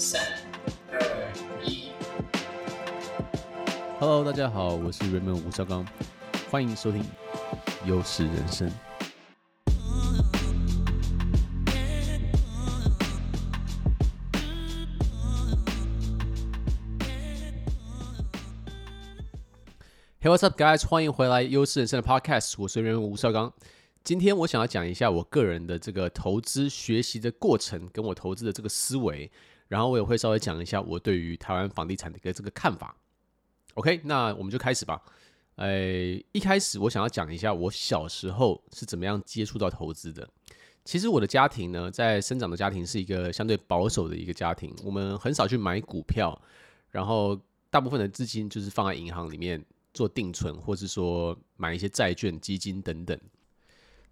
三、二、一。Hello，大家好，我是 Raymond 吴绍刚，欢迎收听优势人生。Hey, what's up, guys？欢迎回来优势人生的 Podcast，我是 Raymond 吴绍刚。今天我想要讲一下我个人的这个投资学习的过程，跟我投资的这个思维，然后我也会稍微讲一下我对于台湾房地产的一个这个看法。OK，那我们就开始吧。呃，一开始我想要讲一下我小时候是怎么样接触到投资的。其实我的家庭呢，在生长的家庭是一个相对保守的一个家庭，我们很少去买股票，然后大部分的资金就是放在银行里面做定存，或是说买一些债券、基金等等。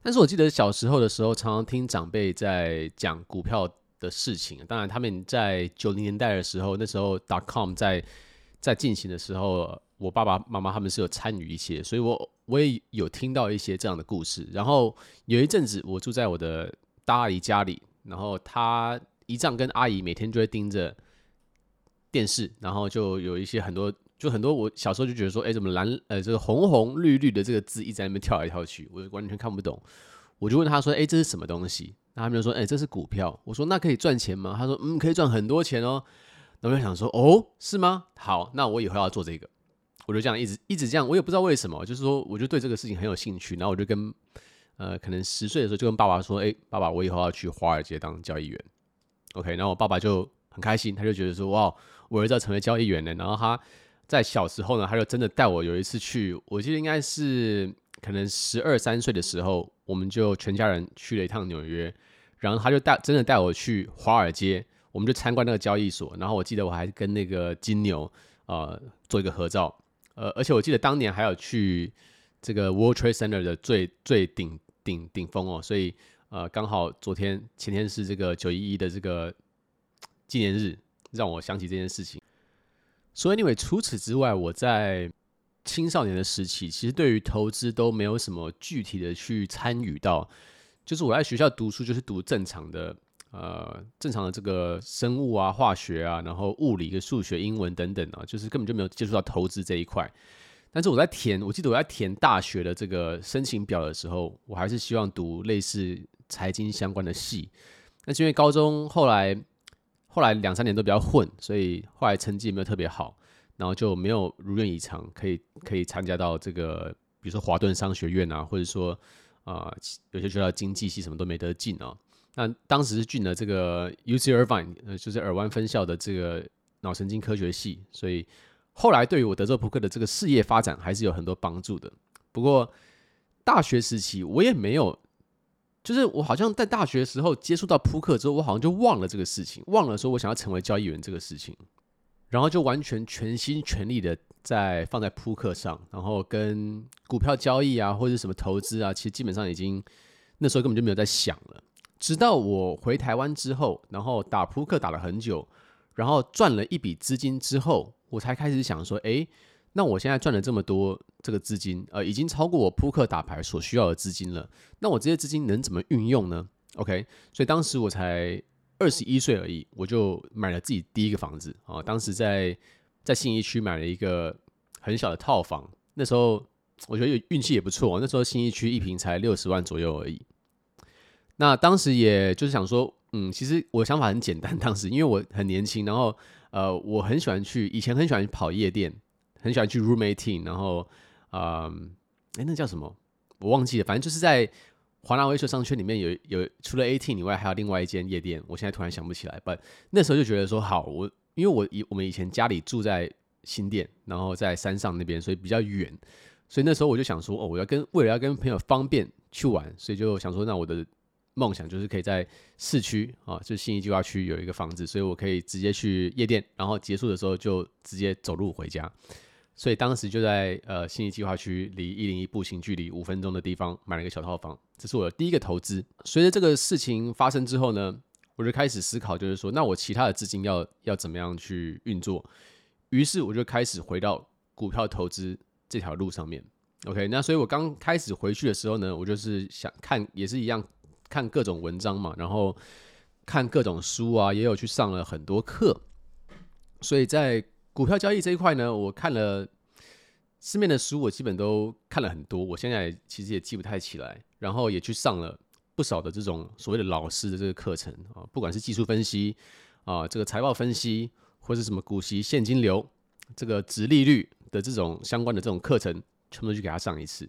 但是我记得小时候的时候，常常听长辈在讲股票的事情。当然，他们在九零年代的时候，那时候 dot com 在在进行的时候，我爸爸妈妈他们是有参与一些，所以我我也有听到一些这样的故事。然后有一阵子，我住在我的大阿姨家里，然后她姨丈跟阿姨每天就会盯着电视，然后就有一些很多。就很多，我小时候就觉得说，哎，怎么蓝呃这个红红绿绿的这个字一直在那边跳来跳去，我完全看不懂。我就问他说，哎，这是什么东西？他们就说，哎，这是股票。我说，那可以赚钱吗？他说，嗯，可以赚很多钱哦。那我就想说，哦，是吗？好，那我以后要做这个。我就这样一直一直这样，我也不知道为什么，就是说，我就对这个事情很有兴趣。然后我就跟呃，可能十岁的时候就跟爸爸说，哎，爸爸，我以后要去华尔街当交易员。OK，然后我爸爸就很开心，他就觉得说，哇，我儿子要成为交易员了。然后他。在小时候呢，他就真的带我有一次去，我记得应该是可能十二三岁的时候，我们就全家人去了一趟纽约，然后他就带真的带我去华尔街，我们就参观那个交易所，然后我记得我还跟那个金牛呃做一个合照，呃，而且我记得当年还有去这个 World Trade Center 的最最顶顶顶峰哦，所以呃刚好昨天前天是这个九一一的这个纪念日，让我想起这件事情。所以另外除此之外，我在青少年的时期，其实对于投资都没有什么具体的去参与到。就是我在学校读书，就是读正常的，呃，正常的这个生物啊、化学啊，然后物理跟数学、英文等等啊，就是根本就没有接触到投资这一块。但是我在填，我记得我在填大学的这个申请表的时候，我还是希望读类似财经相关的系。那是因为高中后来。后来两三年都比较混，所以后来成绩也没有特别好，然后就没有如愿以偿，可以可以参加到这个，比如说华顿商学院啊，或者说啊、有些学校经济系什么都没得进啊。那当时是进了这个 UC Irvine，呃，就是尔湾分校的这个脑神经科学系，所以后来对于我德州扑克的这个事业发展还是有很多帮助的。不过大学时期我也没有。就是我好像在大学时候接触到扑克之后，我好像就忘了这个事情，忘了说我想要成为交易员这个事情，然后就完全全心全力的在放在扑克上，然后跟股票交易啊或者什么投资啊，其实基本上已经那时候根本就没有在想了。直到我回台湾之后，然后打扑克打了很久，然后赚了一笔资金之后，我才开始想说，诶。那我现在赚了这么多这个资金，呃，已经超过我扑克打牌所需要的资金了。那我这些资金能怎么运用呢？OK，所以当时我才二十一岁而已，我就买了自己第一个房子啊。当时在在信义区买了一个很小的套房，那时候我觉得运气也不错。那时候信义区一平才六十万左右而已。那当时也就是想说，嗯，其实我想法很简单。当时因为我很年轻，然后呃，我很喜欢去，以前很喜欢跑夜店。很喜欢去 Room 18，然后，嗯，哎，那叫什么？我忘记了。反正就是在华纳威秀商圈里面有有除了 AT 以外，还有另外一间夜店。我现在突然想不起来。但那时候就觉得说，好，我因为我以我们以前家里住在新店，然后在山上那边，所以比较远。所以那时候我就想说，哦，我要跟为了要跟朋友方便去玩，所以就想说，那我的梦想就是可以在市区 啊，就是信义计划区有一个房子，所以我可以直接去夜店，然后结束的时候就直接走路回家。所以当时就在呃信义计划区离一零一步行距离五分钟的地方买了一个小套房，这是我的第一个投资。随着这个事情发生之后呢，我就开始思考，就是说，那我其他的资金要要怎么样去运作？于是我就开始回到股票投资这条路上面。OK，那所以我刚开始回去的时候呢，我就是想看，也是一样看各种文章嘛，然后看各种书啊，也有去上了很多课，所以在股票交易这一块呢，我看了市面的书，我基本都看了很多，我现在其实也记不太起来，然后也去上了不少的这种所谓的老师的这个课程啊，不管是技术分析啊，这个财报分析，或是什么股息现金流，这个殖利率的这种相关的这种课程，全部都去给他上一次。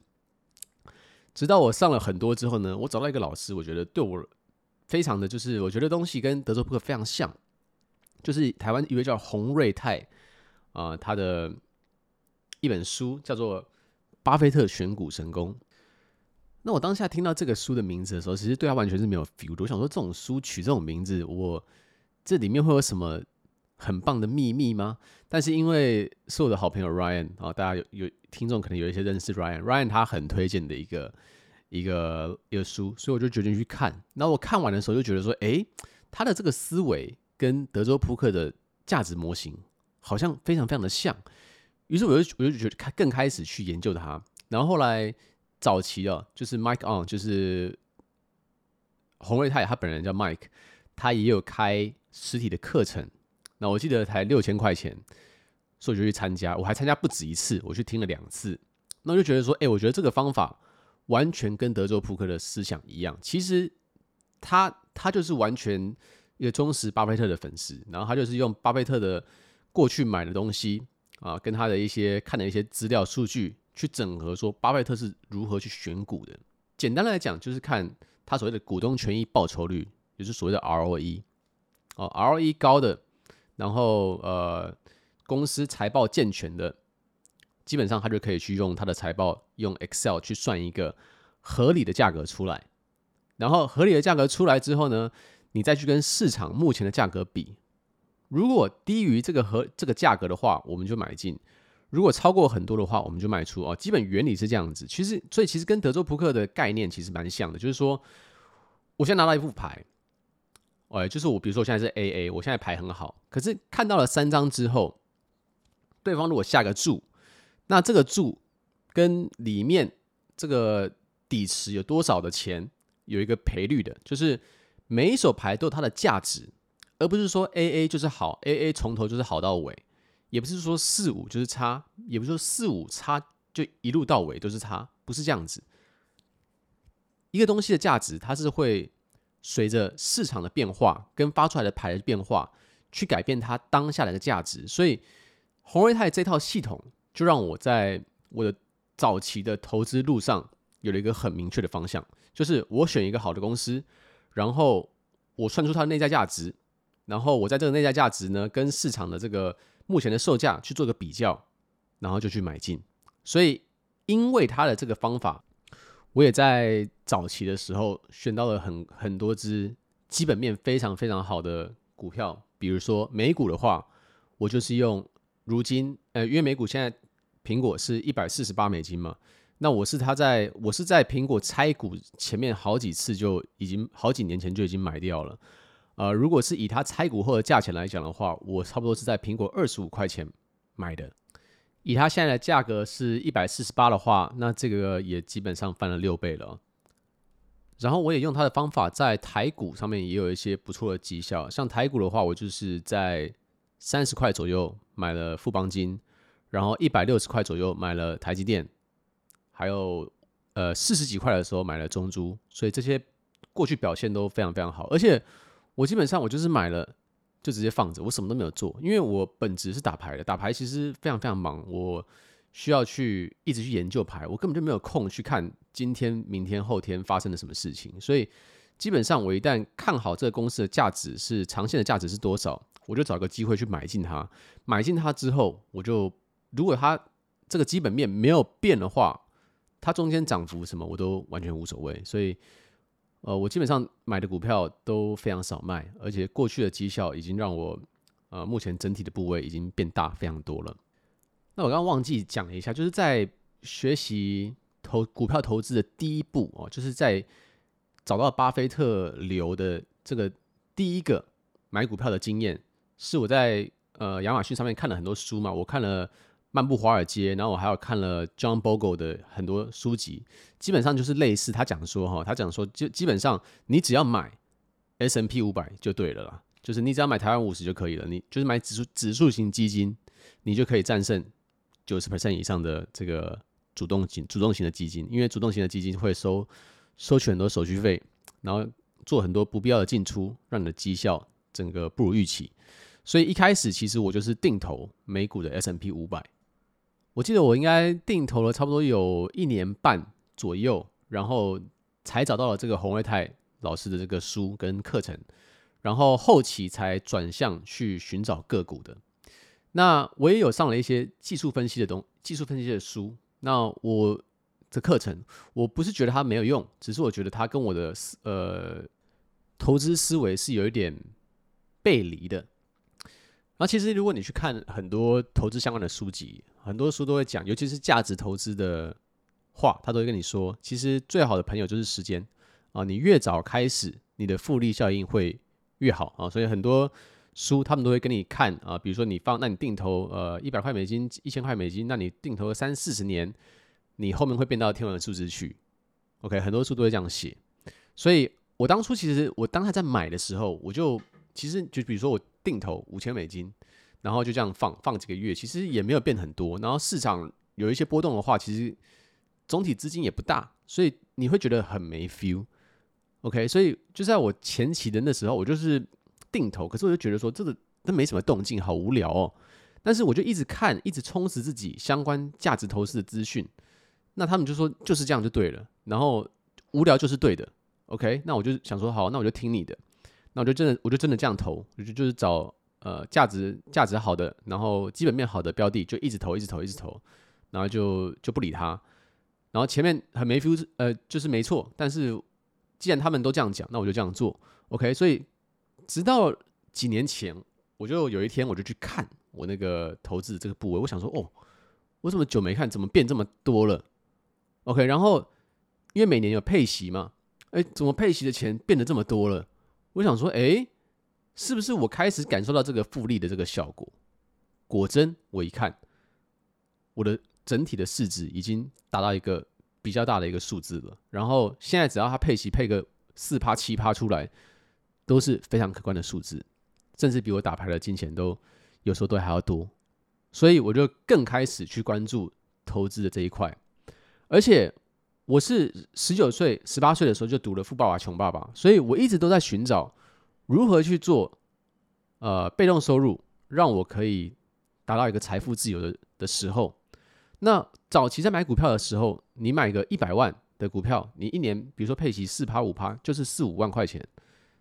直到我上了很多之后呢，我找到一个老师，我觉得对我非常的就是，我觉得东西跟德州扑克非常像，就是台湾一位叫洪瑞泰啊、他的一本书叫做《巴菲特选股神功》。那我当下听到这个书的名字的时候，其实对他完全是没有 feel 的。我想说，这种书取这种名字，我这里面会有什么很棒的秘密吗？但是因为是我的好朋友 Ryan 啊，大家有有听众可能有一些认识 Ryan，Ryan 他很推荐的一个一个一个书，所以我就决定去看。那我看完的时候就觉得说，诶，他的这个思维跟德州扑克的价值模型好像非常非常的像。于是我就我就觉得开更开始去研究它。然后后来早期啊，就是 Mike On，就是洪瑞泰他本人叫 Mike，他也有开实体的课程。那我记得才六千块钱，所以就去参加。我还参加不止一次，我去听了两次。那我就觉得说，哎、我觉得这个方法完全跟德州扑克的思想一样。其实他他就是完全一个忠实巴菲特的粉丝，然后他就是用巴菲特的过去买的东西啊，跟他的一些看的一些资料数据去整合，说巴菲特是如何去选股的。简单来讲，就是看他所谓的股东权益报酬率，也就是所谓的 ROE 哦、，ROE 高的。然后，呃，公司财报健全的，基本上他就可以去用他的财报，用 Excel 去算一个合理的价格出来。然后合理的价格出来之后呢，你再去跟市场目前的价格比，如果低于这个和这个价格的话，我们就买进；如果超过很多的话，我们就卖出。哦，基本原理是这样子。其实，所以其实跟德州扑克的概念其实蛮像的，就是说，我现在拿到一副牌。哎，就是我，比如说我现在是 AA，我现在牌很好，可是看到了三张之后，对方如果下个注，那这个注跟里面这个底池有多少的钱，有一个赔率的，就是每一手牌都有它的价值，而不是说 AA 就是好，AA 从头就是好到尾，也不是说四五就是差，也不是说四五差就一路到尾都是差，不是这样子。一个东西的价值，它是会。随着市场的变化跟发出来的牌的变化，去改变它当下来的价值。所以，红瑞泰这套系统就让我在我的早期的投资路上有了一个很明确的方向，就是我选一个好的公司，然后我算出它的内在价值，然后我在这个内在价值呢跟市场的这个目前的售价去做个比较，然后就去买进。所以，因为它的这个方法。我也在早期的时候选到了很很多只基本面非常非常好的股票，比如说美股的话，我就是用如今呃，因为美股现在苹果是一百四十八美金嘛，那我是他在我是在苹果拆股前面好几次就已经好几年前就已经买掉了，呃，如果是以它拆股后的价钱来讲的话，我差不多是在苹果二十五块钱买的。以它现在的价格是一百四十八的话，那这个也基本上翻了六倍了。然后我也用它的方法，在台股上面也有一些不错的绩效。像台股的话，我就是在三十块左右买了富邦金，然后一百六十块左右买了台积电，还有呃四十几块的时候买了中珠，所以这些过去表现都非常非常好。而且我基本上我就是买了。就直接放着，我什么都没有做，因为我本职是打牌的，打牌其实非常非常忙，我需要去一直去研究牌，我根本就没有空去看今天、明天、后天发生了什么事情，所以基本上我一旦看好这个公司的价值是长线的价值是多少，我就找个机会去买进它，买进它之后，我就如果它这个基本面没有变的话，它中间涨幅什么我都完全无所谓，所以。呃，我基本上买的股票都非常少卖，而且过去的绩效已经让我，呃，目前整体的部位已经变大非常多了。那我刚刚忘记讲了一下，就是在学习投股票投资的第一步哦，就是在找到巴菲特流的这个第一个买股票的经验，是我在呃亚马逊上面看了很多书嘛，我看了。漫步华尔街，然后我还有看了 John Bogle 的很多书籍，基本上就是类似他讲说哈，他讲说就基本上你只要买，S&P 五百就对了啦，就是你只要买台湾五十就可以了，你就是买指数指数型基金，你就可以战胜九十 percent 以上的这个主动型主动型的基金，因为主动型的基金会收收取很多手续费，然后做很多不必要的进出，让你的绩效整个不如预期。所以一开始其实我就是定投美股的 S&P 五百，我记得我应该定投了差不多有一年半左右，然后才找到了这个洪瑞泰老师的这个书跟课程，然后后期才转向去寻找个股的。那我也有上了一些技术分析的东技术分析的书。那我的课程，我不是觉得它没有用，只是我觉得它跟我的呃投资思维是有一点背离的。然后其实，如果你去看很多投资相关的书籍，很多书都会讲，尤其是价值投资的话，他都会跟你说，其实最好的朋友就是时间啊。你越早开始，你的复利效应会越好啊。所以很多书他们都会跟你看啊，比如说你放，那你定投呃一百块美金、一千块美金，那你定投三四十年，你后面会变到天文数字去。OK，很多书都会这样写。所以我当初其实我当他在买的时候，我就其实就比如说我。定投五千美金，然后就这样放放几个月，其实也没有变很多。然后市场有一些波动的话，其实总体资金也不大，所以你会觉得很没 feel。OK，所以就在我前期的那时候，我就是定投，可是我就觉得说这个都没什么动静，好无聊哦。但是我就一直看，一直充实自己相关价值投资的资讯。那他们就说就是这样就对了，然后无聊就是对的。OK，那我就想说好，那我就听你的。那我就真的，我就真的这样投，就就是找呃价值价值好的，然后基本面好的标的，就一直投，一直投，一直投，然后就就不理他。然后前面很没 feel，呃，就是没错。但是既然他们都这样讲，那我就这样做，OK。所以直到几年前，我就有一天我就去看我那个投资这个部位，我想说，哦，我怎么久没看，怎么变这么多了？OK。然后因为每年有配息嘛，哎，怎么配息的钱变得这么多了？我想说，哎，是不是我开始感受到这个复利的这个效果？果真，我一看，我的整体的市值已经达到一个比较大的一个数字了。然后现在只要它配息配个四趴七趴出来，都是非常可观的数字，甚至比我打牌的金钱都有时候都还要多。所以我就更开始去关注投资的这一块，而且。我是十九岁、十八岁的时候就读了《富爸爸穷爸爸》，所以我一直都在寻找如何去做呃被动收入，让我可以达到一个财富自由的的时候。那早期在买股票的时候，你买个一百万的股票，你一年比如说配息四趴五趴，就是四五万块钱。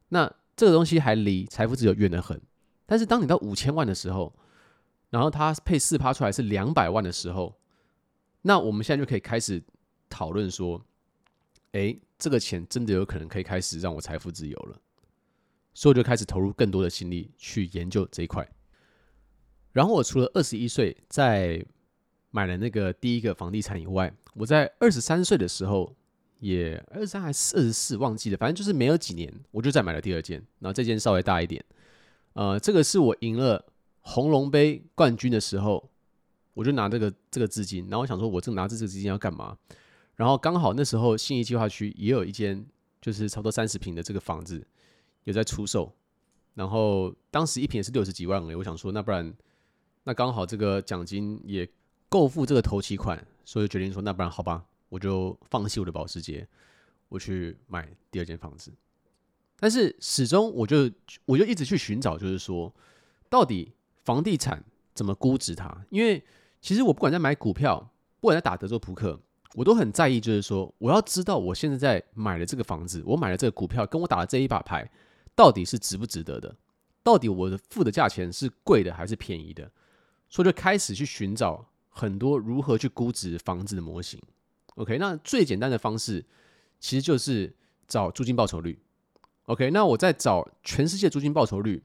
那这个东西还离财富自由远得很。但是当你到五千万的时候，然后它配四趴出来是两百万的时候，那我们现在就可以开始。讨论说，哎，这个钱真的有可能可以开始让我财富自由了，所以我就开始投入更多的心力去研究这一块。然后我除了二十一岁在买了那个第一个房地产以外，我在二十三岁的时候，也二十三还是二十四忘记了，反正就是没有几年，我就再买了第二间，然后这间稍微大一点。呃，这个是我赢了红龙杯冠军的时候，我就拿这个这个资金，然后我想说，我这拿着这个资金要干嘛？然后刚好那时候信义计划区也有一间，就是差不多三十平的这个房子有在出售，然后当时一平也是六十几万而已。我想说，那不然那刚好这个奖金也够付这个头期款，所以决定说，那不然好吧，我就放弃我的保时捷，我去买第二间房子。但是始终我就我就一直去寻找，就是说到底房地产怎么估值它？因为其实我不管在买股票，不管在打德州扑克。我都很在意，就是说，我要知道我现在在买的这个房子，我买的这个股票，跟我打的这一把牌，到底是值不值得的？到底我的付的价钱是贵的还是便宜的？所以就开始去寻找很多如何去估值房子的模型。OK，那最简单的方式其实就是找租金报酬率。OK，那我在找全世界租金报酬率，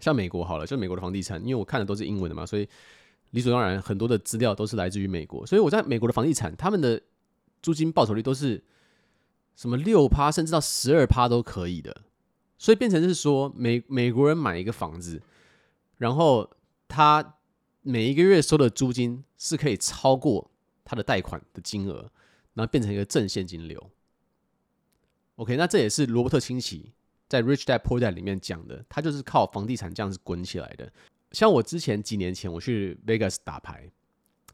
像美国好了，就美国的房地产，因为我看的都是英文的嘛，所以。理所当然，很多的资料都是来自于美国，所以我在美国的房地产，他们的租金报酬率都是什么六趴，甚至到十二趴都可以的，所以变成是说，美美国人买一个房子，然后他每一个月收的租金是可以超过他的贷款的金额，然后变成一个正现金流。OK，那这也是罗伯特清崎在《Rich Dad Poor Dad》里面讲的，他就是靠房地产这样子滚起来的。像我之前几年前我去 Vegas 打牌，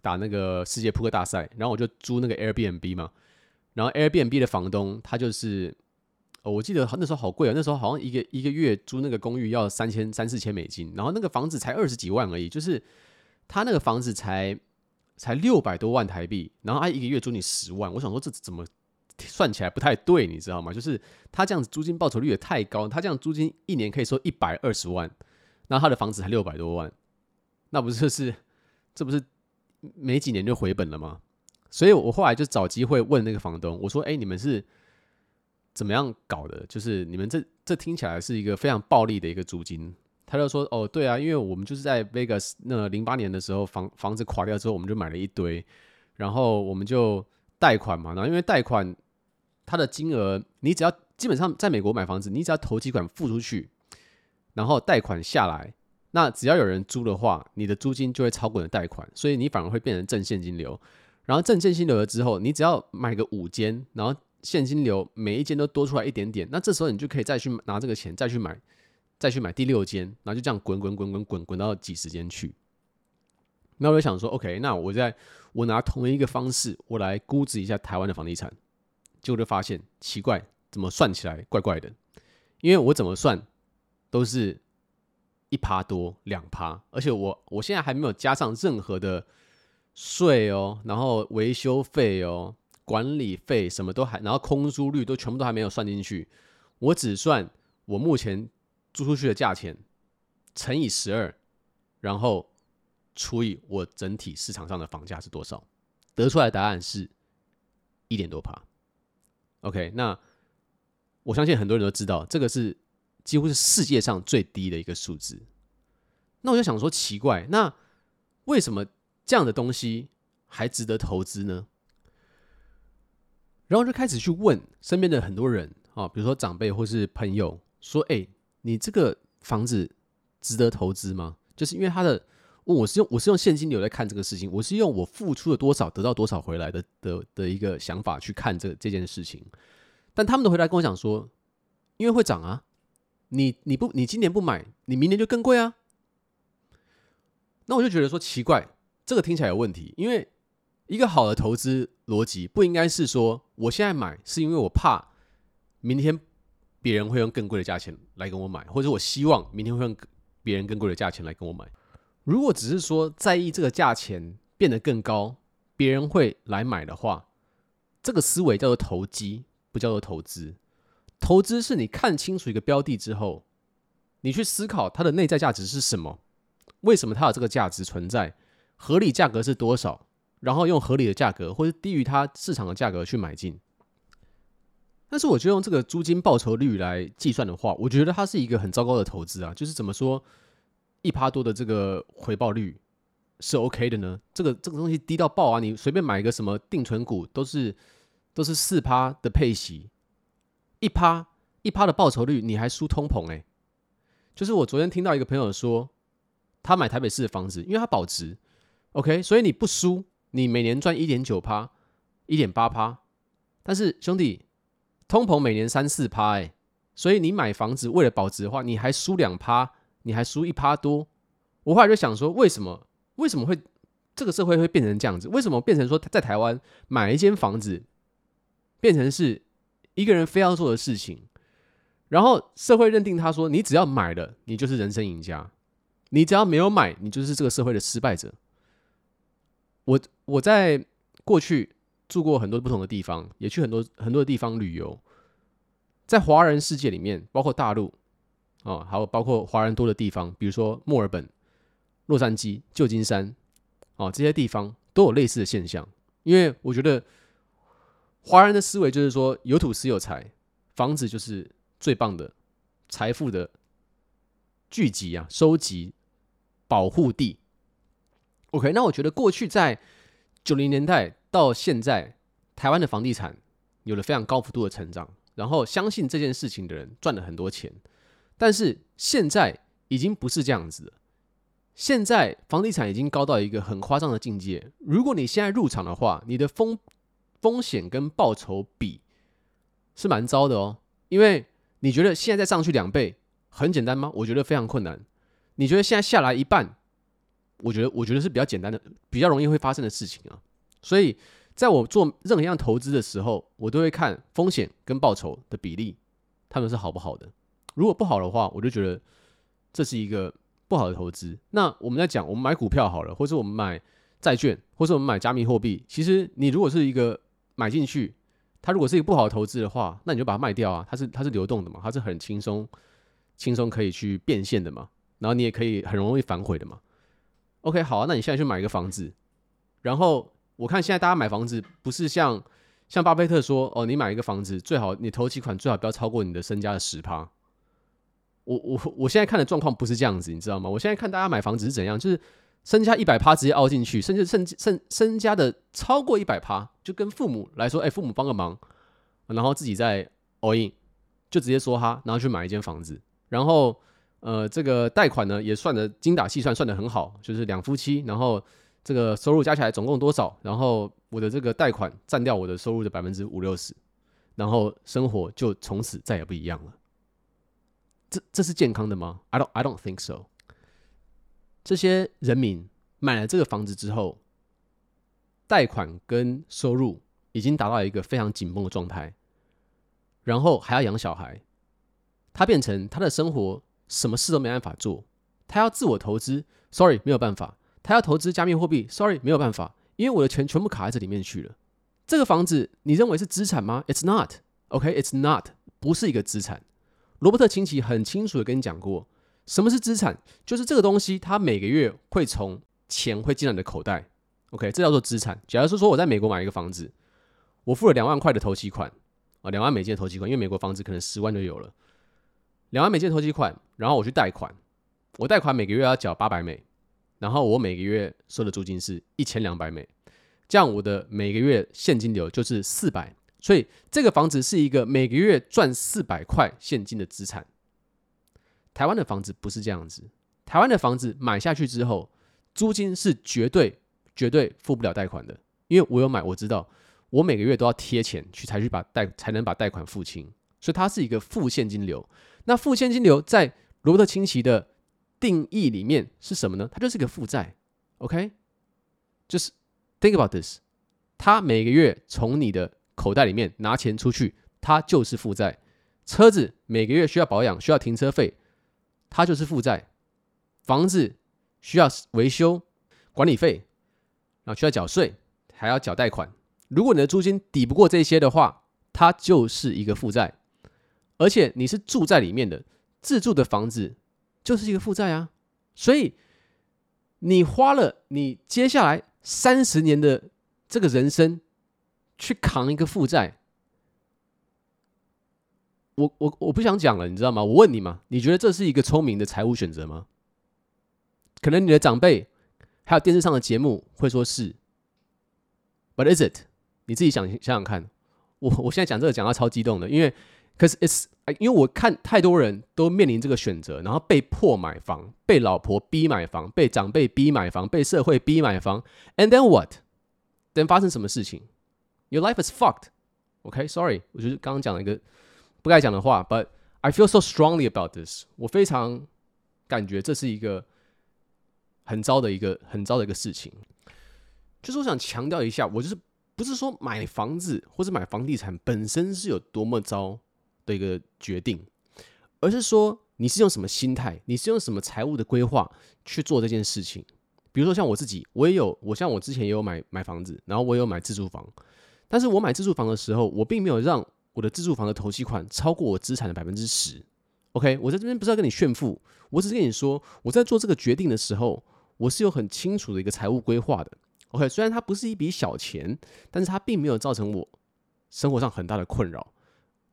打那个世界扑克大赛，然后我就租那个 Airbnb 嘛，然后 Airbnb 的房东他就是，哦，我记得那时候好贵啊，那时候好像一个一个月租那个公寓要三千三四千美金，然后那个房子才二十几万而已，就是他那个房子才才六百多万台币，然后他一个月租你十万，我想说这怎么？算起来不太对，你知道吗？就是他这样子租金报酬率也太高，他这样租金一年可以收一百二十万，那他的房子才六百多万，那不是是这不是没几年就回本了吗？所以我后来就找机会问那个房东，我说：“哎，你们是怎么样搞的？就是你们这这听起来是一个非常暴利的一个租金。”他就说：“哦，对啊，因为我们就是在 Vegas 那零八年的时候房房子垮掉之后，我们就买了一堆，然后我们就贷款嘛，然后因为贷款。”它的金额，你只要基本上在美国买房子，你只要头几款付出去，然后贷款下来，那只要有人租的话，你的租金就会超过你的贷款，所以你反而会变成正现金流。然后正现金流了之后，你只要买个五间，然后现金流每一间都多出来一点点，那这时候你就可以再去拿这个钱再去买，再去买第六间，然后就这样滚滚滚滚滚滚到几十间去。那我就想说，OK，那我在我拿同一个方式，我来估值一下台湾的房地产。结果就发现奇怪，怎么算起来怪怪的？因为我怎么算都是一趴多两趴，而且我我现在还没有加上任何的税哦，然后维修费哦、管理费什么都还，然后空租率都全部都还没有算进去。我只算我目前租出去的价钱乘以十二，然后除以我整体市场上的房价是多少，得出来的答案是一点多趴。OK，那我相信很多人都知道，这个是几乎是世界上最低的一个数字。那我就想说，奇怪，那为什么这样的东西还值得投资呢？然后就开始去问身边的很多人啊，比如说长辈或是朋友，说：“哎，你这个房子值得投资吗？”就是因为他的。我是用我是用现金流来看这个事情，我是用我付出了多少得到多少回来的的的一个想法去看这这件事情，但他们的回答跟我讲说，因为会涨啊，你你不你今年不买，你明年就更贵啊。那我就觉得说奇怪，这个听起来有问题，因为一个好的投资逻辑不应该是说我现在买是因为我怕明天别人会用更贵的价钱来跟我买，或者我希望明天会用别人更贵的价钱来跟我买。如果只是说在意这个价钱变得更高，别人会来买的话，这个思维叫做投机，不叫做投资。投资是你看清楚一个标的之后，你去思考它的内在价值是什么，为什么它有这个价值存在，合理价格是多少，然后用合理的价格或者低于它市场的价格去买进。但是，我就用这个租金报酬率来计算的话，我觉得它是一个很糟糕的投资啊，就是怎么说？一趴多的这个回报率是 OK 的呢？这个这个东西低到爆啊！你随便买一个什么定存股都是都是四趴的配息，一趴一趴的报酬率，你还输通膨哎！就是我昨天听到一个朋友说，他买台北市的房子，因为他保值，OK，所以你不输，你每年赚一点九趴，一点八趴，但是兄弟，通膨每年三四趴哎，所以你买房子为了保值的话，你还输两趴。你还输一趴多，我后来就想说，为什么？为什么会这个社会会变成这样子？为什么变成说在台湾买一间房子，变成是一个人非要做的事情？然后社会认定他说，你只要买了，你就是人生赢家；你只要没有买，你就是这个社会的失败者。我我在过去住过很多不同的地方，也去很多很多的地方旅游，在华人世界里面，包括大陆。哦，还有包括华人多的地方，比如说墨尔本、洛杉矶、旧金山，哦，这些地方都有类似的现象。因为我觉得华人的思维就是说，有土斯有财，房子就是最棒的财富的聚集啊，收集保护地。OK，那我觉得过去在九零年代到现在，台湾的房地产有了非常高幅度的成长，然后相信这件事情的人赚了很多钱。但是现在已经不是这样子了。现在房地产已经高到一个很夸张的境界。如果你现在入场的话，你的风风险跟报酬比是蛮糟的哦。因为你觉得现在再上去两倍很简单吗？我觉得非常困难。你觉得现在下来一半，我觉得我觉得是比较简单的，比较容易会发生的事情啊。所以在我做任何一样投资的时候，我都会看风险跟报酬的比例，他们是好不好的。如果不好的话，我就觉得这是一个不好的投资。那我们在讲，我们买股票好了，或者我们买债券，或者我们买加密货币。其实你如果是一个买进去，它如果是一个不好的投资的话，那你就把它卖掉啊。它是它是流动的嘛，它是很轻松轻松可以去变现的嘛。然后你也可以很容易反悔的嘛。OK，好啊，那你现在去买一个房子，然后我看现在大家买房子不是像像巴菲特说哦，你买一个房子最好你头几款最好不要超过你的身家的十趴。我我我现在看的状况不是这样子，你知道吗？我现在看大家买房子是怎样，就是身家一百趴直接凹进去，甚至甚至身身家的超过一百趴，就跟父母来说，哎，父母帮个忙，然后自己再 all in，就直接说哈，然后去买一间房子，然后呃，这个贷款呢也算的精打细算，算得很好，就是两夫妻，然后这个收入加起来总共多少，然后我的这个贷款占掉我的收入的百分之五六十，然后生活就从此再也不一样了。这这是健康的吗？I don't I don't think so。这些人民买了这个房子之后，贷款跟收入已经达到一个非常紧绷的状态，然后还要养小孩，他变成他的生活什么事都没办法做。他要自我投资，sorry 没有办法；他要投资加密货币，sorry 没有办法，因为我的钱全部卡在这里面去了。这个房子你认为是资产吗？It's not. OK, it's not. 不是一个资产。罗伯特清崎很清楚的跟你讲过，什么是资产？就是这个东西，它每个月会从钱会进到你的口袋。OK，这叫做资产。假如说说我在美国买一个房子，我付了两万块的头期款啊，两万美金的头期款，因为美国房子可能十万就有了，两万美金的头期款，然后我去贷款，我贷款每个月要缴八百美，然后我每个月收的租金是一千两百美，这样我的每个月现金流就是四百。所以这个房子是一个每个月赚四百块现金的资产。台湾的房子不是这样子，台湾的房子买下去之后，租金是绝对绝对付不了贷款的，因为我有买，我知道我每个月都要贴钱去才去把贷才能把贷款付清，所以它是一个负现金流。那负现金流在罗伯特清崎的定义里面是什么呢？它就是一个负债。OK，就是 think about this，他每个月从你的口袋里面拿钱出去，它就是负债。车子每个月需要保养，需要停车费，它就是负债。房子需要维修、管理费，然后需要缴税，还要缴贷款。如果你的租金抵不过这些的话，它就是一个负债。而且你是住在里面的，自住的房子就是一个负债啊。所以你花了你接下来三十年的这个人生。去扛一个负债，我我我不想讲了，你知道吗？我问你嘛，你觉得这是一个聪明的财务选择吗？可能你的长辈还有电视上的节目会说是，But is it？你自己想想想看，我我现在讲这个讲到超激动的，因为可是 it's 因为我看太多人都面临这个选择，然后被迫买房，被老婆逼买房，被长辈逼买房，被社会逼买房，and then what？等发生什么事情？Your life is fucked. OK, sorry，我就是刚刚讲了一个不该讲的话，But I feel so strongly about this。我非常感觉这是一个很糟的一个很糟的一个事情。就是我想强调一下，我就是不是说买房子或者买房地产本身是有多么糟的一个决定，而是说你是用什么心态，你是用什么财务的规划去做这件事情。比如说像我自己，我也有，我像我之前也有买买房子，然后我也有买自住房。但是我买自住房的时候，我并没有让我的自住房的头期款超过我资产的百分之十。OK，我在这边不是要跟你炫富，我只是跟你说，我在做这个决定的时候，我是有很清楚的一个财务规划的。OK，虽然它不是一笔小钱，但是它并没有造成我生活上很大的困扰。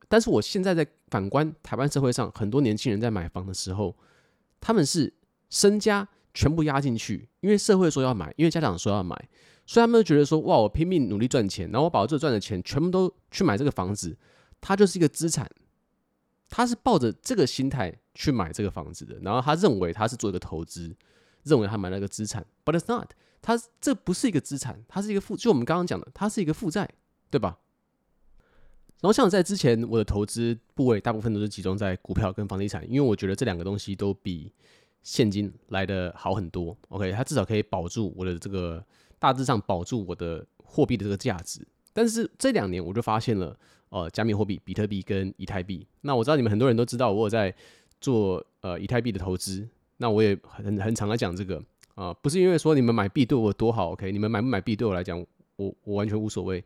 但是我现在在反观台湾社会上很多年轻人在买房的时候，他们是身家全部压进去，因为社会说要买，因为家长说要买。所以他们就觉得说，哇，我拼命努力赚钱，然后我把我这赚的钱全部都去买这个房子，它就是一个资产。他是抱着这个心态去买这个房子的，然后他认为他是做一个投资，认为他买了个资产，but it's not，他这不是一个资产，它是一个负，就我们刚刚讲的，它是一个负债，对吧？然后像在之前，我的投资部位大部分都是集中在股票跟房地产，因为我觉得这两个东西都比现金来的好很多。OK，它至少可以保住我的这个大致上保住我的货币的这个价值。但是这两年我就发现了，呃，加密货币比特币跟以太币。那我知道你们很多人都知道我有在做呃以太币的投资，那我也很很常来讲这个啊、不是因为说你们买币对我多好，OK，你们买不买币对我来讲，我我完全无所谓，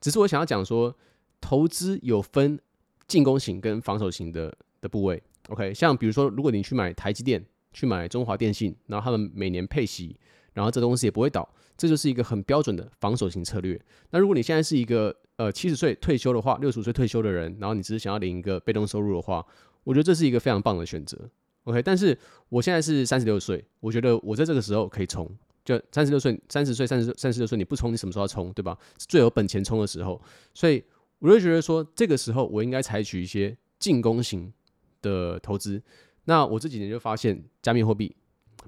只是我想要讲说。投资有分进攻型跟防守型的的部位，OK，像比如说，如果你去买台积电，去买中华电信，然后他们每年配息，然后这东西也不会倒，这就是一个很标准的防守型策略。那如果你现在是一个呃七十岁退休的话，六十五岁退休的人，然后你只是想要领一个被动收入的话，我觉得这是一个非常棒的选择，OK。但是我现在是三十六岁，我觉得我在这个时候可以冲，就三十六岁、三十岁、三十三十六岁，你不冲，你什么时候要冲，对吧？最有本钱冲的时候，所以。我就觉得说，这个时候我应该采取一些进攻型的投资。那我这几年就发现，加密货币、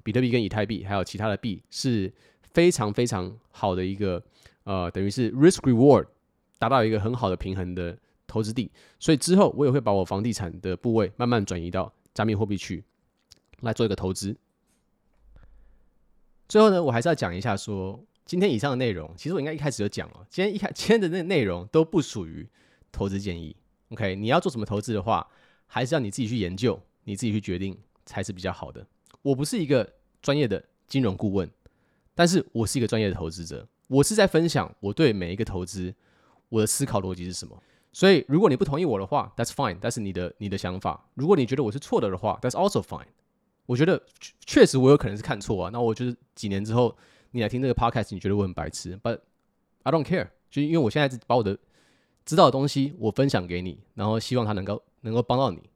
比特币跟以太币，还有其他的币，是非常非常好的一个呃，等于是 risk reward 达到一个很好的平衡的投资地。所以之后我也会把我房地产的部位慢慢转移到加密货币去来做一个投资。最后呢，我还是要讲一下说。今天以上的内容，其实我应该一开始就讲了。今天一开，今天的那内容都不属于投资建议。OK，你要做什么投资的话，还是要你自己去研究，你自己去决定才是比较好的。我不是一个专业的金融顾问，但是我是一个专业的投资者。我是在分享我对每一个投资我的思考逻辑是什么。所以，如果你不同意我的话，That's fine，但是你的你的想法。如果你觉得我是错的的话，That's also fine。我觉得确实我有可能是看错啊。那我就是几年之后。你来听这个 podcast，你觉得我很白痴？But I don't care，就因为我现在把我的知道的东西我分享给你，然后希望它能够能够帮到你。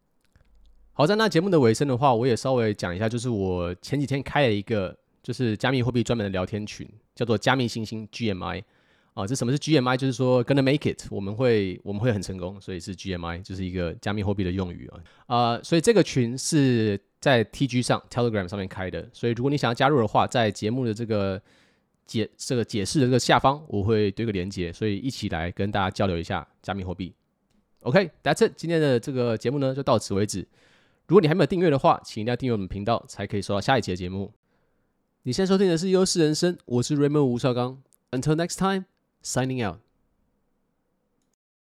好，在那节目的尾声的话，我也稍微讲一下，就是我前几天开了一个就是加密货币专门的聊天群，叫做加密星星 GMI 啊。这什么是 GMI？就是说 gonna make it，我们会我们会很成功，所以是 GMI，就是一个加密货币的用语啊。啊，所以这个群是。在 TG 上 Telegram 上面开的，所以如果你想要加入的话，在节目的这个解这个解释的这个下方，我会堆个连接，所以一起来跟大家交流一下加密货币。OK，That's it，今天的这个节目呢就到此为止。如果你还没有订阅的话，请一定要订阅我们频道，才可以收到下一期的节目。你现在收听的是优势人生，我是 Raymond 吴绍刚。Until next time，signing out。